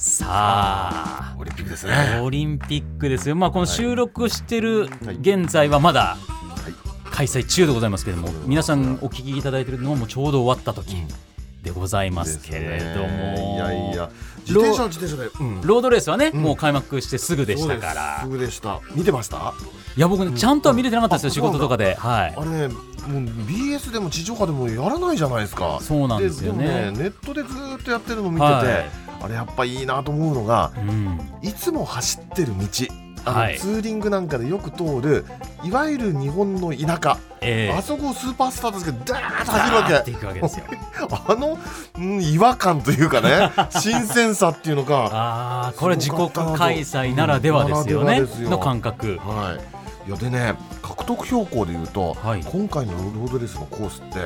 さあオリンピックですねオリンピックですよ、まあ、この収録してるはい。現在はまだはい。開催中でございますけれども、皆さんお聞きいただいているのもちょうど終わった時でございますけれども、いやいや。自転車は自転車で、うん。ロードレースはね、ん。もう開幕してすぐでしたから。す。すぐでした。見てました？いや僕ねちゃんとは見れてなかったですよ、あ仕事とかで、はい。あ、れねもう BS でも地上波でもやらないじゃないですか。そうなんですよねネットでずーっとやってるの見てて、はいあれやっぱいいなと思うのがうん、いつも走ってる道あの、はい。ツーリングなんかでよく通るいわゆる日本の田舎、えあそこをスーパースターですけどダーッとー走るわけ。あの、うん、違和感というかね 新鮮さっていうのがああこれ自国開催ならではですよね、うんよの感覚。はいいやでね獲得標高でいうと、はい。今回のロードレースのコースって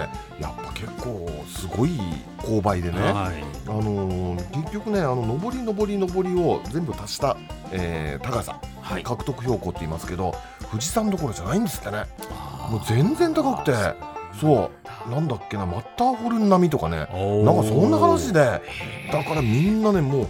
やっぱ結構すごい勾配でね、はい。あのー結局ねあの上り上り上りを全部足した、えー高さ、はい。獲得標高って言いますけど富士山どころじゃないんですってね。もう全然高くてそう。なんだ。っけなマッターホルン並みとかね。なんかそんな話で。だからみんなねもう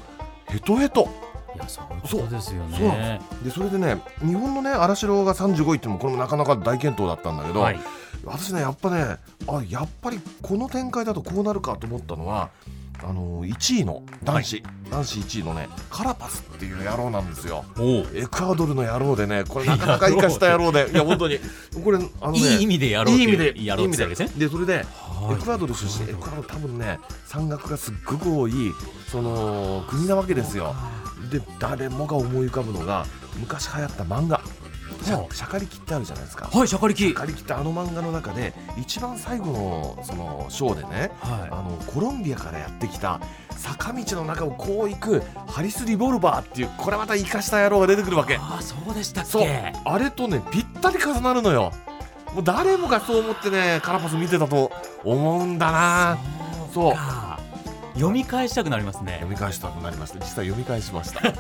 ヘトヘトいやそうですよね。でそれでね日本のね荒城が35位っていうのもこれもなかなか大健闘だったんだけど、はい。私ねやっぱねあやっぱりこの展開だとこうなるかと思ったのはあの1位の男子、男子1位のねカラパスっていう野郎なんですよ。エクアドルの野郎でねこれなかなか生かした野郎で。いや本当にこれあのねいい意味でやろういい意味でやろうってわけですね。で。それではい。エクアドル出身エクアドル多分ね山岳がすっごく多いその国なわけですよで誰もが思い浮かぶのが昔流行った漫画。シャはシャカリキってあるじゃないですか。はいシャカリキ。シャカリキってあの漫画の中で一番最後のそのショーでねはあのコロンビアからやってきた坂道の中をこう行くハリス・リボルバーっていうこれまた生かした野郎が出てくるわけ。ああそうでしたっそう。けあれとねぴったり重なるのよ。もう誰もがそう思ってねカラパス見てたと思うんだな。そうか読み返したくなりますね。読み返したくなりました。実際読み返しました。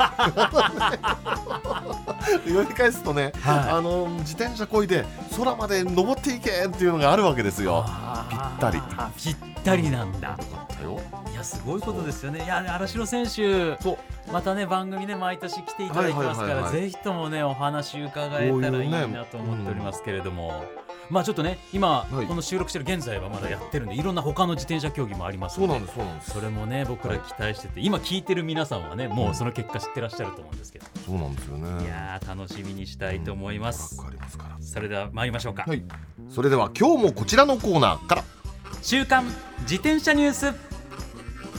読み返すとね、はい。あの自転車こいで空まで登っていけっていうのがあるわけですよ。ぴったり。ぴったりなんだ。よかったよ。いやすごいことですよね。いや荒城選手そう。またね番組ね毎年来ていただいてますから、はいはいはいはい。ぜひともねお話伺えたらいいなと思っておりますけれども、まあちょっとね今、はい。この収録してる現在はまだやってるんでいろんな他の自転車競技もありますそうのでなんですそうなんです。それもね僕ら期待してて、今聞いてる皆さんはねもうその結果知ってらっしゃると思うんですけど、そうなんですよね。いやー楽しみにしたいと思います、トラックありますから。それでは参りましょうか、はい。それでは今日もこちらのコーナーから。週刊自転車ニュース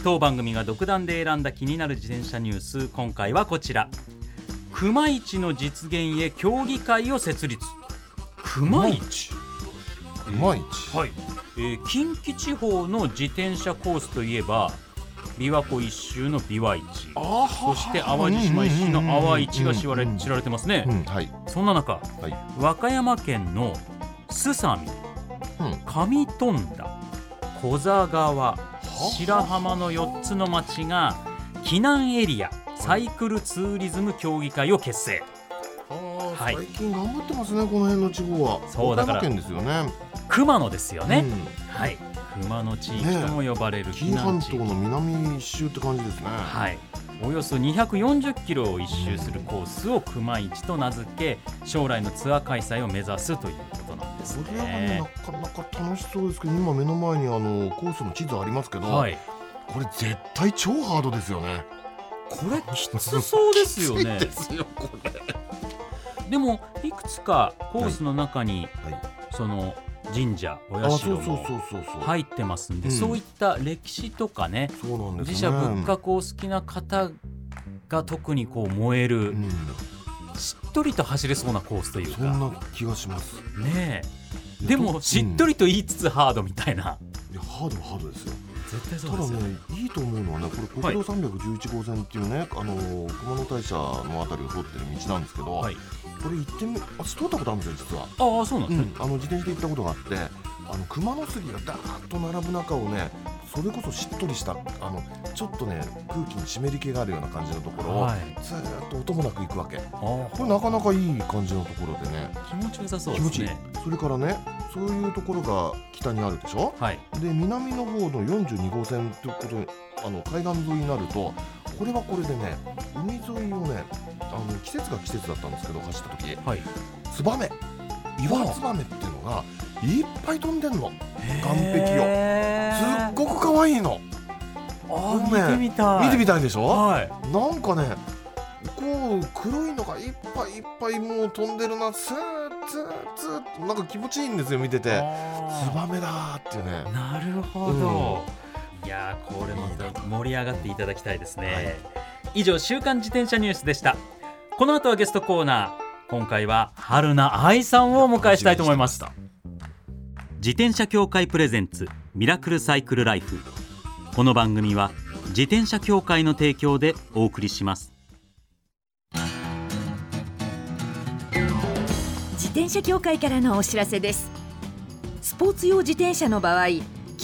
当番組が独断で選んだ気になる自転車ニュース今回はこちら。熊市の実現へ協議会を設立熊市。うまいちはい、えー近畿地方の自転車コースといえば琵琶湖一周の琵琶市。あそして淡路島一周の淡市が知られ知られてますね。うんはい。そんな中はい。和歌山県のすさみうん。上富田小座川白浜の4つの町が避難エリアサイクルツーリズム協議会を結成。あはい。ー最近頑張ってますねこの辺の地方は。そうだから。ですよね。熊野ですよね、うん。はい。熊野地域とも呼ばれる避紀伊半難地域、島の南一周って感じですねはい。およそ240キロを一周するコースを熊市と名付け将来のツアー開催を目指すということなんですそれはねねなかなか楽しそうですけど今目の前にあのコースの地図ありますけど、はい。これ絶対超ハードですよね。これきつそうですよね。きついですよこれでもいくつかコースの中に、はい。その神社おあ社も入ってますんで、うん。そういった歴史とかねそうなんですね。自社仏閣を好きな方が特にこう燃える、うん。しっとりと走れそうなコースというか。そんな気がします。ねえ。でもしっとりと言いつつハードみたいな、いやハードはハードですよ。絶対そただうですよ、ねいいと思うのはねこれ国道311号線っていうね、あの熊野大社のあたりを通ってる道なんですけど、はい、これ行ってみ私通ったことあるんですよ実は。ああそうなんですね、あの自転車で行ったことがあってあの熊野杉がダーッと並ぶ中をねそれこそしっとりしたあのちょっとね空気に湿り気があるような感じのところを、はい。ずーっと音もなく行くわけ。これなかなかいい感じのところでね。気持ちよさそう気持ちいい。ですねそれからねそういうところが北にあるでしょ？はい。で南の方の42号線ということであの海岸沿いになるとこれはこれでね海沿いをねあの季節が季節だったんですけど走った時。はい。ツバメ。岩ツバメっていうのがいっぱい飛んでんの。岸壁を。すっごく可愛いの。あごめんー見てみたい。見てみたいでしょ？はい。なんかねこう黒いのがいっぱいいっぱいもう飛んでるな。スーーッツー。ッなんか気持ちいいんですよ見てて。あツバメだーっていうね。ーなるほど、いやーこれまた盛り上がっていただきたいですね、以上週刊自転車ニュースでした。この後はゲストコーナー。今回は春名愛さんをお迎えしたいと思います。自転車協会プレゼンツミラクルサイクルライフ。この番組は自転車協会の提供でお送りします。自転車協会からのお知らせです。スポーツ用自転車の場合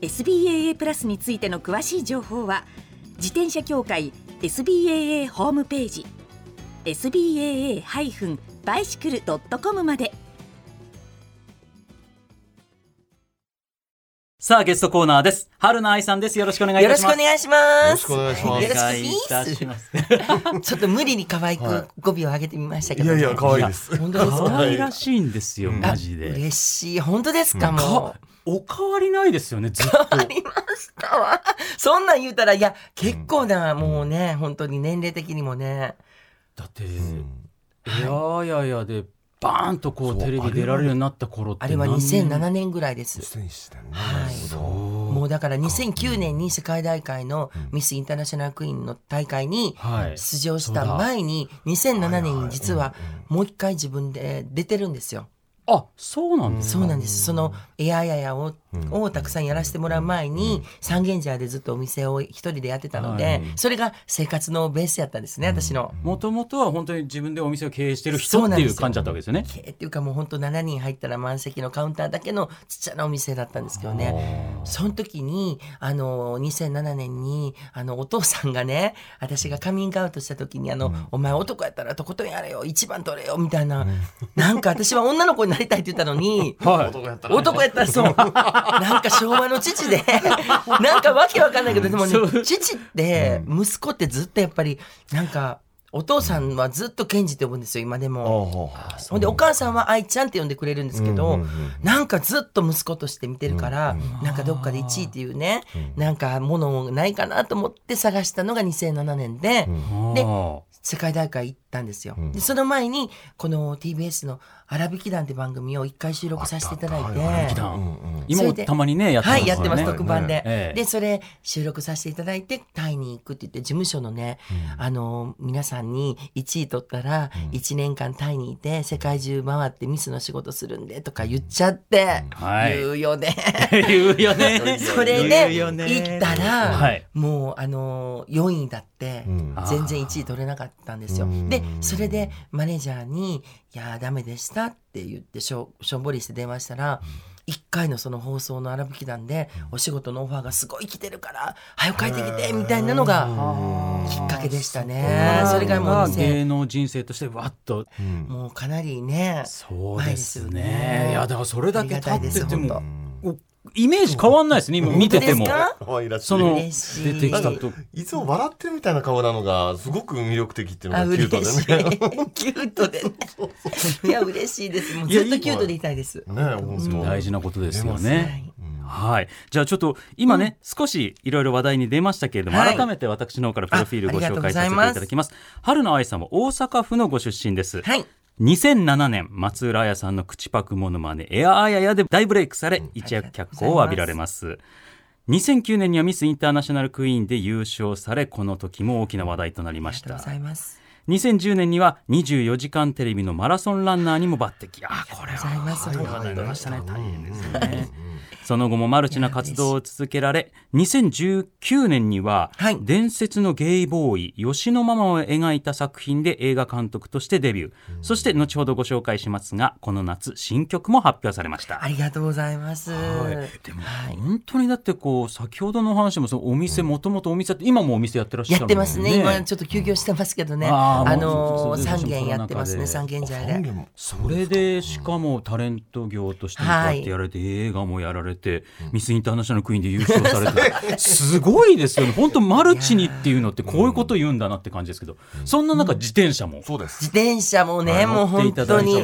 SBAA プラスについての詳しい情報は自転車協会 SBAA ホームページ SBAA-bicycle.com まで。さあゲストコーナーです。春名愛さんです。よろしくお願いいよろします。くお願いします。よろしくお願いします。よろしくお願いいたします。ちょっと無理に可愛はく語尾を上げてみましたけど、いやいや可愛いです。本当ですか？可愛らしいんですよ、うん。マジで。嬉しい。本当ですか、うん。もう。お変わりないですよねずっと。ありましたわ。そんなん言うたら、いや、結構な、もうね、本当に年齢的にもね。だって、うん。いやい。やいやでバーンとこそううテレビ出られるようになった頃ってあれは何年？2007年ぐらいです。2007年ねはい。そう。もうだから2009年に世界大会のミスインターナショナルクイーンの大会にはい。出場した前に2007年に実はもう一回自分で出てるんですよ。あそうなんですか？そうなんです。そのエアヤヤをうん。をたくさんやらせてもらう前に、三軒茶屋でずっとお店を一人でやってたので、はい。それが生活のベースやったんですね、私の。もともとは本当に自分でお店を経営してる人っていう感じだったわけですよね。経営っていうかもう本当7人入ったら満席のカウンターだけのちっちゃなお店だったんですけどね。その時に、あの、2007年に、あの、お父さんがね、私がカミングアウトした時に、あの、お前男やったらとことんやれよ、一番取れよ、みたいな、なんか私は女の子になりたいって言ったのに、はい。男やったらね。男やったらそう。なんか昭和の父で、なんかわけわかんないけど、でもね父って、息子ってずっとやっぱり、なんか、お父さんはずっとケンジって呼ぶんですよ、今でも。ほんで、お母さんは愛ちゃんって呼んでくれるんですけど、うんうんうん。なんかずっと息子として見てるから、なんかどっかで1位っていうね、なんかものないかなと思って探したのが2007年で、であ世界大会行ったんですよ。ん。でその前に、この TBS の荒引き団って番組を一回収録させていただいて、今もたまにねやってますはい、やってます、特番で。ええ。で、それ収録させていただいて、タイに行くって言って、事務所のね、あの、皆さんに1位取ったら、1年間タイにいて、世界中回ってミスの仕事するんで、とか言っちゃって、はい。言うよね。言うよね。それ言でうよね。行ったら、はい。もうあの4位だって、うん。全然1位取れなかったんですよ。うん。でそれでマネージャーに「いやーダメでした」って言ってしょしょんぼりして電話したら1回のその放送の荒吹き団でお仕事のオファーがすごい来てるから早く帰ってきてみたいなのがきっかけでしたね。それがもう2000芸能人生としてわっともうかなりねそうです前ね。いやだからそれだけ経っててもイメージ変わんないですね今見てても。可愛らしい。その出てきたと。いつも笑ってるみたいな顔なのがすごく魅力的っていうのあがキュートでね。キュートで。ね いや嬉しいです。もうずっとキュートでいたいです。ね大事なことですよはね。いはい、じゃあちょっと今ね、少しいろいろ話題に出ましたけれども、はい。改めて私の方からプロフィールご紹介させていあただきます。春野愛さんも大阪府のご出身です、はい2007年松浦彩さんの口パクモノマネエアアヤヤで大ブレイクされ、一躍脚光を浴びられます。2009年にはミスインターナショナルクイーンで優勝されこの時も大きな話題となりました。ありがとうございます。2010年には24時間テレビのマラソンランナーにも抜擢。あこれありがとうございます。は大変ですね。その後もマルチな活動を続けられ2019年にははい。伝説のゲイボーイ吉野ママを描いた作品で映画監督としてデビュー。そして後ほどご紹介しますがこの夏新曲も発表されました。ありがとうございます。はい、でも本当にだってこう先ほどの話もそのお店もともとお店って今もお店やってらっしゃやるってますね。今ちょっと休業してますけどね。あーあもうのー三軒やってますね。三軒茶屋で。それでしかもタレント業としてもこうやってやられて、映画もやられて、ミスインターナショナルクイーンで優勝されて すごいですよね。本当マルチにっていうのってこういうこと言うんだなって感じですけど、そんな中自転車も。そうです。自転車もね、もう乗っていた本当に。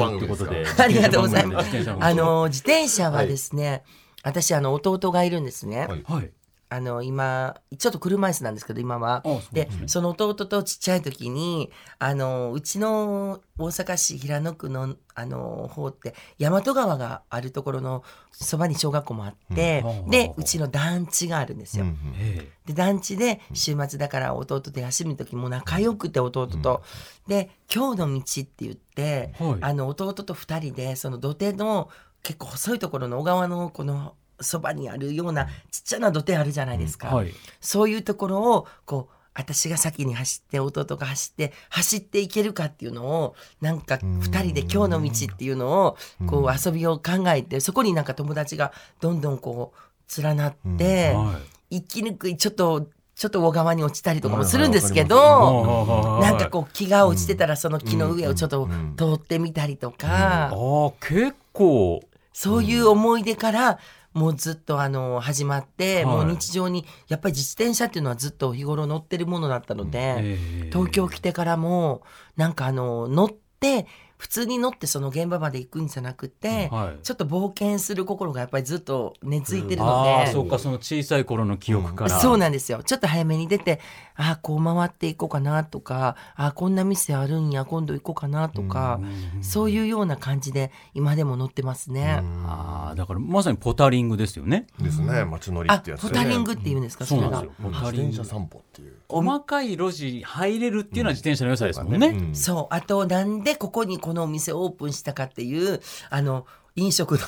ありがとうございます。自転車。もあの自転車はですね、私あの弟がいるんですね。はい。はいあの今ちょっと車椅子なんですけど今は。でね。その弟とちっちゃい時にあのうちの大阪市平野区のあの方って大和川があるところのそばに小学校もあって、うん。でうちの団地があるんですよ。うんえで団地で週末だから弟と休みの時も仲良くて弟と、で「今日の道」って言って、はい。あの弟と2人でその土手の結構細いところの小川のこのそばにあるようなちっちゃな土手あるじゃないですか、えはい。そういうところをこう私が先に走って弟が走って走っていけるかっていうのをなんか2人で「今日の道」っていうのをこう遊びを考えてそこになんか友達がどんどんこう連なって。はい。生きにくいちょっとちょっと小川に落ちたりとかもするんですけはい。ど、はい。なんかこう木が落ちてたらその木の上をちょっと通ってみたりとか、ああ結構。そういう思い出からもうずっとあの始まって、はい。もう日常にやっぱり自転車っていうのはずっと日頃乗ってるものだったので、ええ。東京来てからもなんかあの乗って普通に乗ってその現場まで行くんじゃなくて、はいちょっと冒険する心がやっぱりずっと根付いてるのあで。あそうかその小さい頃の記憶から、そうなんですよ。ちょっと早めに出て、ああ、こう回っていこうかなとか、ああ、こんな店あるんや、今度行こうかなとか、そういうような感じで今でも乗ってますね。ああだからまさにポタリングですよねですね。街乗りあ、ってやつ。ポタリングって言うんですか、それがそうなんです。よポタ自リング転車散歩っていう。細かい路地入れるっていうのは自転車の良さですもんね、うんそう。あと、なんでここにここのお店をオープンしたかっていう、あの、飲食の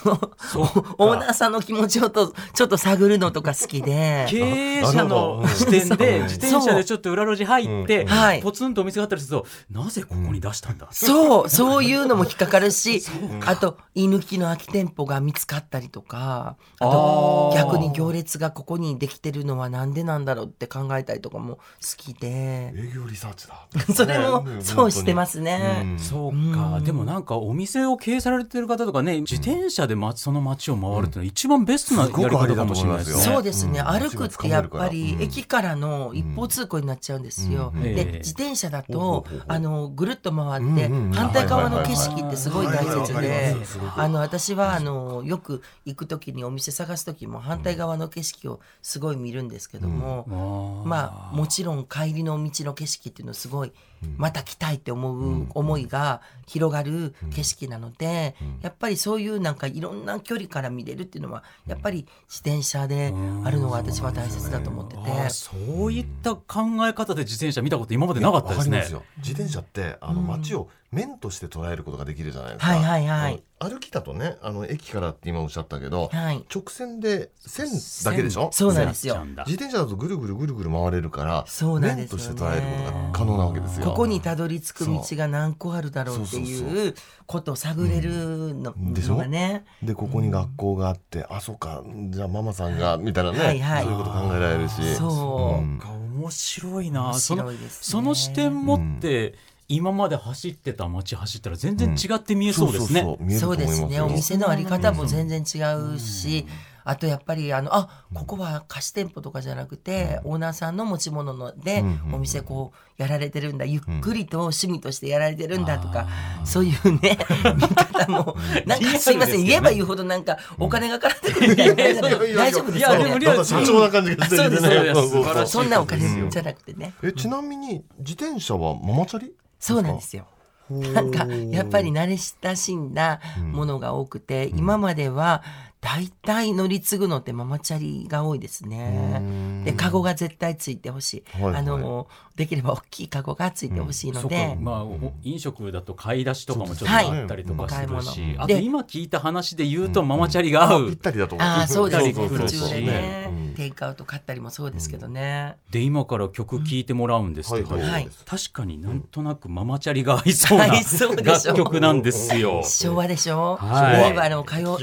オーナーさんの気持ちをとちょっと探るのとか好きで。経営者の視点で自転車でちょっと裏路地入って、んはい。ポツンとお店があったりするとなぜここに出したんだ、そう、そういうのも引っかかるし、あと、居抜きの空き店舗が見つかったりとか、あと、逆に行列がここにできてるのはなんでなんだろうって考えたりとかも好きで、営業リサーチだ。それもね。そうしてますね。うん。そうか、でもなんかお店を経営されてる方とかね自転車で、ま、その街を回るってのは一番ベストなやり方かもしれないですね。そうですね、うん歩くってやっぱりうん。駅からの一方通行になっちゃうんですよ。うん。ええ。で自転車だとあのぐるっと回って反対側の景色ってすごい大切であの私はあのよく行く時にお店探す時も反対側の景色をすごい見るんですけども、まあもちろん帰りの道の景色っていうのはすごいまた来たいって思う思いが広がる景色なので、やっぱりそういうなんかいろんな距離から見れるっていうのはやっぱり自転車であるのが私は大切だと思ってて。あーそういった考え方で自転車見たこと今までなかったですね。自転車ってあの街を面として捉えることができるじゃないですか。はいはいはい。歩きだとねあの駅からって今おっしゃったけど、はい。直線で線だけでしょ？そうなんですよ。自転車だとぐるぐるぐるぐる回れるからそうなんですよね。面として捉えることが可能なわけですよ。ここにたどり着く道が何個あるだろうっていうことを探れるのでしょのがね。でここに学校があって、あそうか。じゃあママさんがみたいなね、はいはい。そういうこと考えられるし。そう。うん。か面白いな。面その白いですね。その視点持って、今まで走ってた街走ったら全然違って見えそうですね、そうですね。お店のあり方も全然違うし、あとやっぱりあのあここは貸し店舗とかじゃなくて、オーナーさんの持ち物ので、お店こうやられてるんだゆっくりと趣味としてやられてるんだとか、あそういうね 見方もなんかすいません言えば言うほどなんかお金がかかってるみたいな大丈夫です。かいやでもねリアルなん。か社長な感じがしてそうですそうです。そうそう素晴らしいそんなお金じゃなくてね、えちなみに自転車はママチャリ？そうなんですよ。なんかやっぱり慣れ親しんだものが多くて、今までは大体乗り継ぐのってママチャリが多いですね。でカゴが絶対ついてほしい、はいはい。あのできれば大きいカゴがついてほしいのそっか。で、まあ、お飲食だと買い出しとかもちょっとはい。あったりとかするし、お買い物あとで今聞いた話で言うとママチャリが合う、ぴったりだと思う。ああそうですね。途中でね、うん。テイクアウト買ったりもそうですけどね、で今から曲聴いてもらうんですけど、はいはい。はい。確かになんとなくママチャリが合いそうな楽曲なんですよ。昭和でしょ、はい。令和の歌謡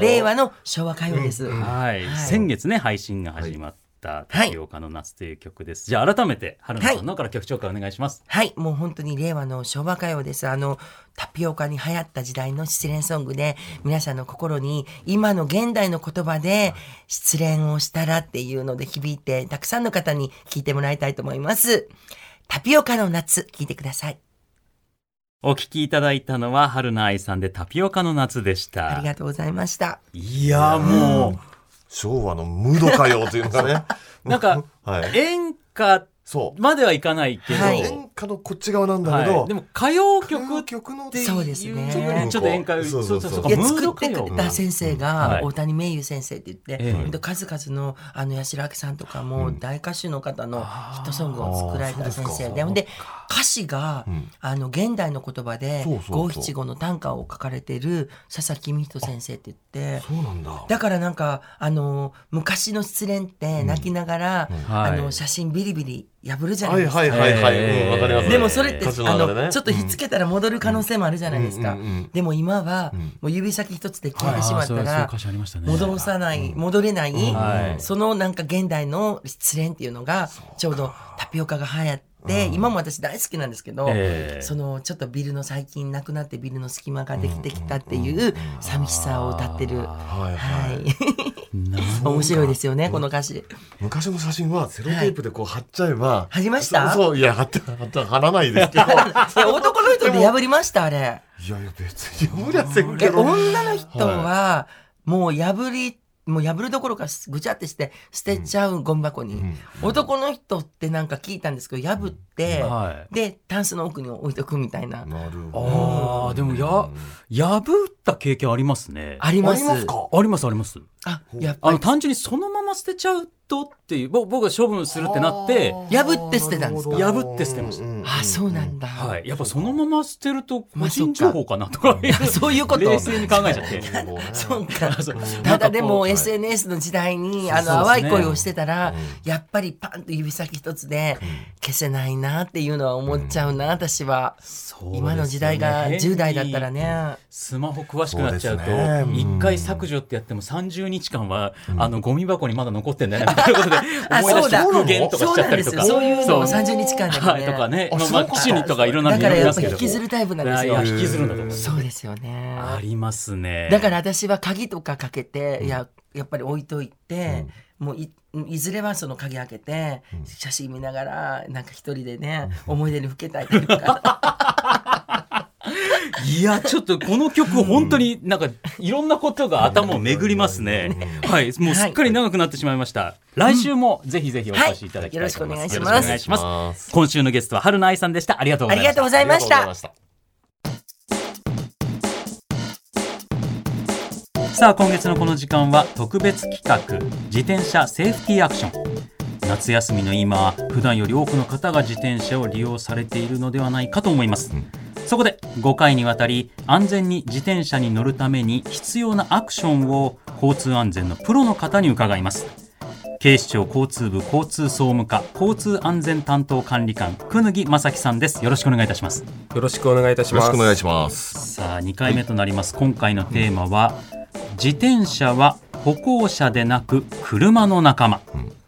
令和の昭和歌謡です、はい、はい。先月ね配信が始まった「タピオカの夏」という曲です、じゃあ改めて春菜さんのから曲紹介お願いします、はい、もう本当に令和の昭和歌謡です。あの、タピオカに流行った時代の失恋ソングで、皆さんの心に今の現代の言葉で失恋をしたらっていうので響いて、たくさんの方に聞いてもらいたいと思います。タピオカの夏、聞いてください。お聞きいただいたのは春菜愛さんで「タピオカの夏」でした。ありがとうございました。いやもう。昭和のムード歌謡というのかね。なんか はい。演歌そう。まではいかないけど、はい。演歌のこっち側なんだけど、はい。でも歌謡曲曲のっていうそうですね。ちょっと演歌そうそうそう。そうかいやムード歌作ってく謡れた先生が、はい。大谷名優先生って言って、ええ。ほんと数々のあの八代亜紀さんとかも大歌手の方のヒットソングを作られた先生でほんで歌詞が、ん。あの現代の言葉で五七五の短歌を書かれてる佐々木美人先生って言って。そうなんだ。だからなんかあの昔の失恋って泣きながら、はい。あの写真ビリビリ破るじゃなはいいですか。はいはいはい、えーうんわかります。でもそれって、あのちょっとひっつけたら戻る可能性もあるじゃないですか。でも今は、ん。もう指先一つで消えてしまったら戻さない、戻れないそのなんか現代の失恋っていうのがちょうどタピオカが流行って、今も私大好きなんですけど、ええ。そのちょっとビルの最近なくなってビルの隙間ができてきたっていう寂しさを歌ってる。はいははい、い、面白いですよね、この歌詞。昔の写真はセロテープでこう貼っちゃえば、貼りました？そうそういや貼って貼って貼らないですけど。いやいや男の人で破りました、あれ。いや別に無理はせんえけど女の人はもう破りもう破るどころかぐちゃってして捨てちゃうゴミ箱に、男の人ってなんか聞いたんですけど破って、はい。でタンスの奥に置いとくみたいな、なるほああでもや破った経験ありますね。あります。ありますか？ありますあります。あやっぱり。あの単純にそのまま捨てちゃうとっていうぼ僕が処分するってなって破って捨てたんですか？破って捨てました。あそうなんだ、はい、やっぱそのまま捨てると個まあ人情報かなとか、そういうこと。冷静に考えちゃって。そうか。ただでも SNS の時代にあの淡い恋をしてたらやっぱりパンと指先一つで消せないなっていうのは思っちゃうな私は。そうですよね。今の時代が10代だったらね。スマホ詳しくなっちゃうとそうですね。一回削除ってやっても30日間は、あのゴミ箱にまだ残ってんだよね みたいなことであ思い出してそうだ。復元とかしちゃったりとか。そういうのをそう。30日間でもね。はいとかね。あまあ機種にとかいろんなのだからやっぱ引きずるタイプなんですよ。引きずるんだと思うそうですよね。ありますね。だから私は鍵とかかけて、いややっぱり置いといて、もういいずれはその鍵開けて、写真見ながらなんか一人でね、思い出にふけたいとかいやちょっとこの曲本当になんかいろんなことが頭を巡りますね。はいもうすっかり長くなってしまいました。来週もぜひぜひお越しいただきたいと思います、はいよろしくお願いします。今週のゲストは春菜愛さんでした。ありがとうございました。ありがとうございました。たさあ今月のこの時間は特別企画自転車セーフティーアクション。夏休みの今普段より多くの方が自転車を利用されているのではないかと思います、そこで5回にわたり安全に自転車に乗るために必要なアクションを交通安全のプロの方に伺います。警視庁交通部交通総務課交通安全担当管理官久木正樹さんです。よろしくお願いいたします。よろしくお願いいたします。よろしくお願いします。さあ2回目となります、今回のテーマは、自転車は歩行者でなく車の仲間、はい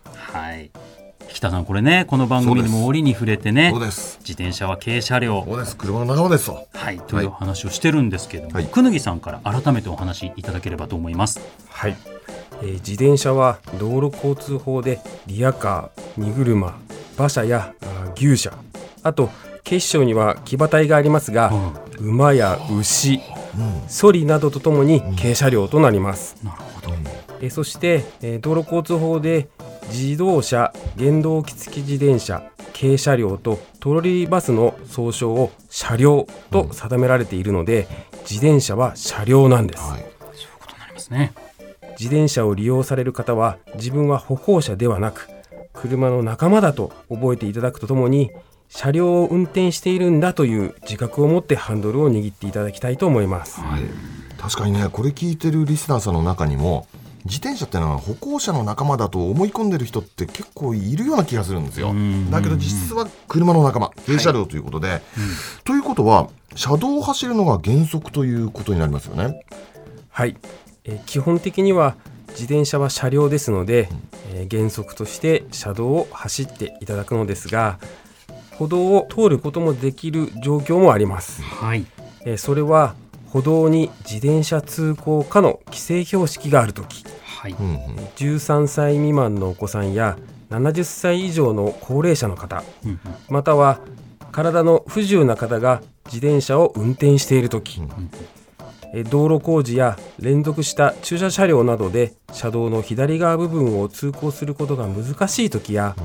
北さんこれね。この番組でも折に触れてね。そうです。自転車は軽車両そうです。車の仲間です。とはい、というお話をしてるんですけども、はい。久木さんから改めてお話しいただければと思います。はい、えー自転車は道路交通法でリヤカー、荷車、馬車やあー牛車、あと警視庁には騎馬隊がありますが、馬や牛、ソリなどとともに軽車両となります。なるほど。えーそして、えー道路交通法で自動車、原動機付き自転車、軽車両とトロリーバスの総称を車両と定められているので、自転車は車両なんです。はいなりますね。自転車を利用される方は自分は歩行者ではなく車の仲間だと覚えていただくとともに車両を運転しているんだという自覚を持ってハンドルを握っていただきたいと思います。はい、確かにねこれ聞いてるリスナーさんの中にも自転車ってのは歩行者の仲間だと思い込んでる人って結構いるような気がするんですよ。ん。だけど実は車の仲間軽車両ということで、ということは車道を走るのが原則ということになりますよね。はい、えー基本的には自転車は車両ですので、えー原則として車道を走っていただくのですが歩道を通ることもできる状況もあります。はい。えーそれは歩道に自転車通行可の規制標識があるときはい。うんうん。13歳未満のお子さんや70歳以上の高齢者の方うんうん。または体の不自由な方が自転車を運転している時え道路工事や連続した駐車車両などで車道の左側部分を通行することが難しい時や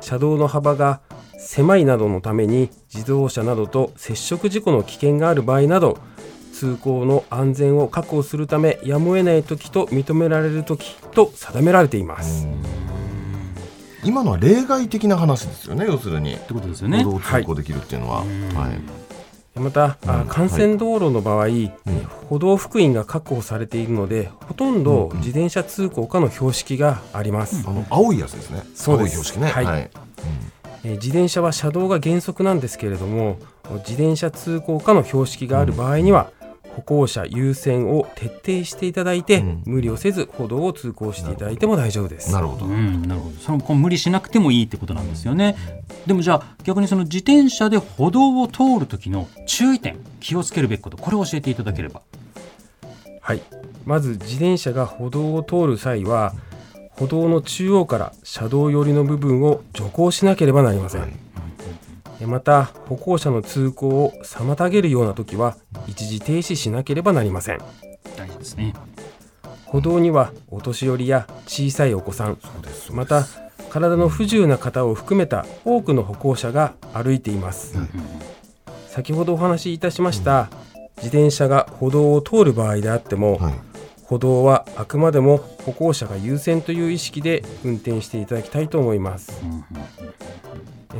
車道の幅が狭いなどのために自動車などと接触事故の危険がある場合など通行の安全を確保するためやむを得ない時と認められる時と定められています。今のは例外的な話ですよね要するに。ってことですよね。歩道を通行できるっていうのは、はい。また、あうん。幹線道路の場合、ん歩道幅員が確保されているのでほとんど自転車通行可の標識があります、あの青いやつですね。そうです。青い標識ね。はい。はい。えー自転車は車道が原則なんですけれども自転車通行可の標識がある場合には、歩行者優先を徹底していただいて、うん無理をせず歩道を通行していただいても大丈夫ですなるほど、うん、なるほど。そのこう無理しなくてもいいってことなんですよね。でもじゃあ逆にその自転車で歩道を通る時の注意点、気をつけるべきこと、これを教えていただければ。はい、まず自転車が歩道を通る際は歩道の中央から車道寄りの部分を徐行しなければなりません、えまた歩行者の通行を妨げるような時は一時停止しなければなりません。大事ですね。歩道にはお年寄りや小さいお子さんまた体の不自由な方を含めた多くの歩行者が歩いています、先ほどお話しいたしました、自転車が歩道を通る場合であっても、はい。歩道はあくまでも歩行者が優先という意識で運転していただきたいと思います、え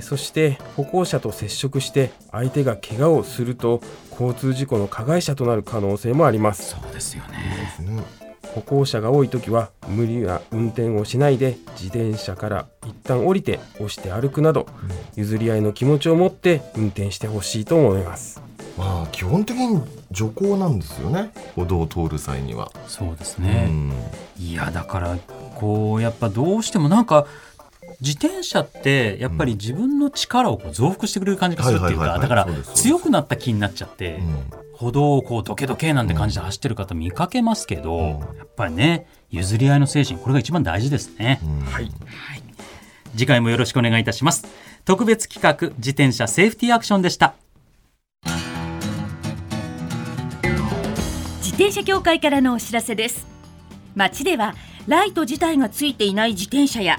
そして歩行者と接触して相手が怪我をすると交通事故の加害者となる可能性もあります。そうですよね。歩行者が多い時は無理な運転をしないで自転車から一旦降りて押して歩くなど譲り合いの気持ちを持って運転してほしいと思います。まあ基本的に徐行なんですよね。歩道を通る際には、そうですうね。ん。いやだからこうやっぱどうしてもなんか自転車ってやっぱり自分の力をこう増幅してくれる感じがするっていうはいはいはいかだから強くなった気になっちゃってうん。歩道をこうドケドケなんて感じで走ってる方見かけますけどうん。やっぱりね譲り合いの精神これが一番大事ですね。うん。はい。次回もよろしくお願いいたします。特別企画自転車セーフティーアクションでした。自転車協会からのお知らせです。街ではライト自体がついていない自転車や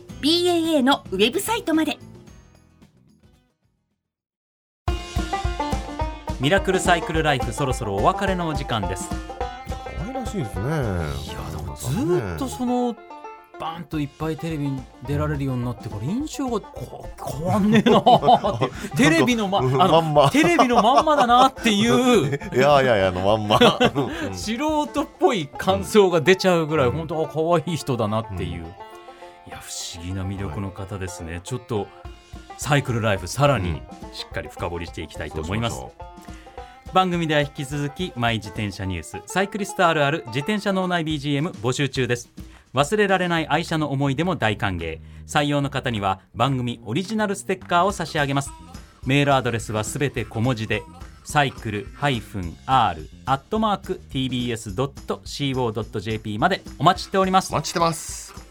BAA のウェブサイトまで。ミラクルサイクルライフそろそろお別れのお時間です。可愛らしいですね。いやでもずーっとそのバーンといっぱいテレビに出られるようになってから印象がこ 変わんねえなーって。テレビのまあのまんま。テレビのまんまだなっていう。いやいやいやのまんま。う ん素人っぽい感想が出ちゃうぐらい、本当は可愛い人だなっていう、うんいや不思議な魅力の方ですね、ちょっとサイクルライフさらにうん。しっかり深掘りしていきたいと思います、そうし番組では引き続きマイ自転車ニュースサイクリストあるある自転車脳内 BGM 募集中です。忘れられない愛車の思い出も大歓迎。採用の方には番組オリジナルステッカーを差し上げます。メールアドレスはすべて小文字でサイクル -r アットマーク tbs.co.jp までお待ちしております。お待ちしてます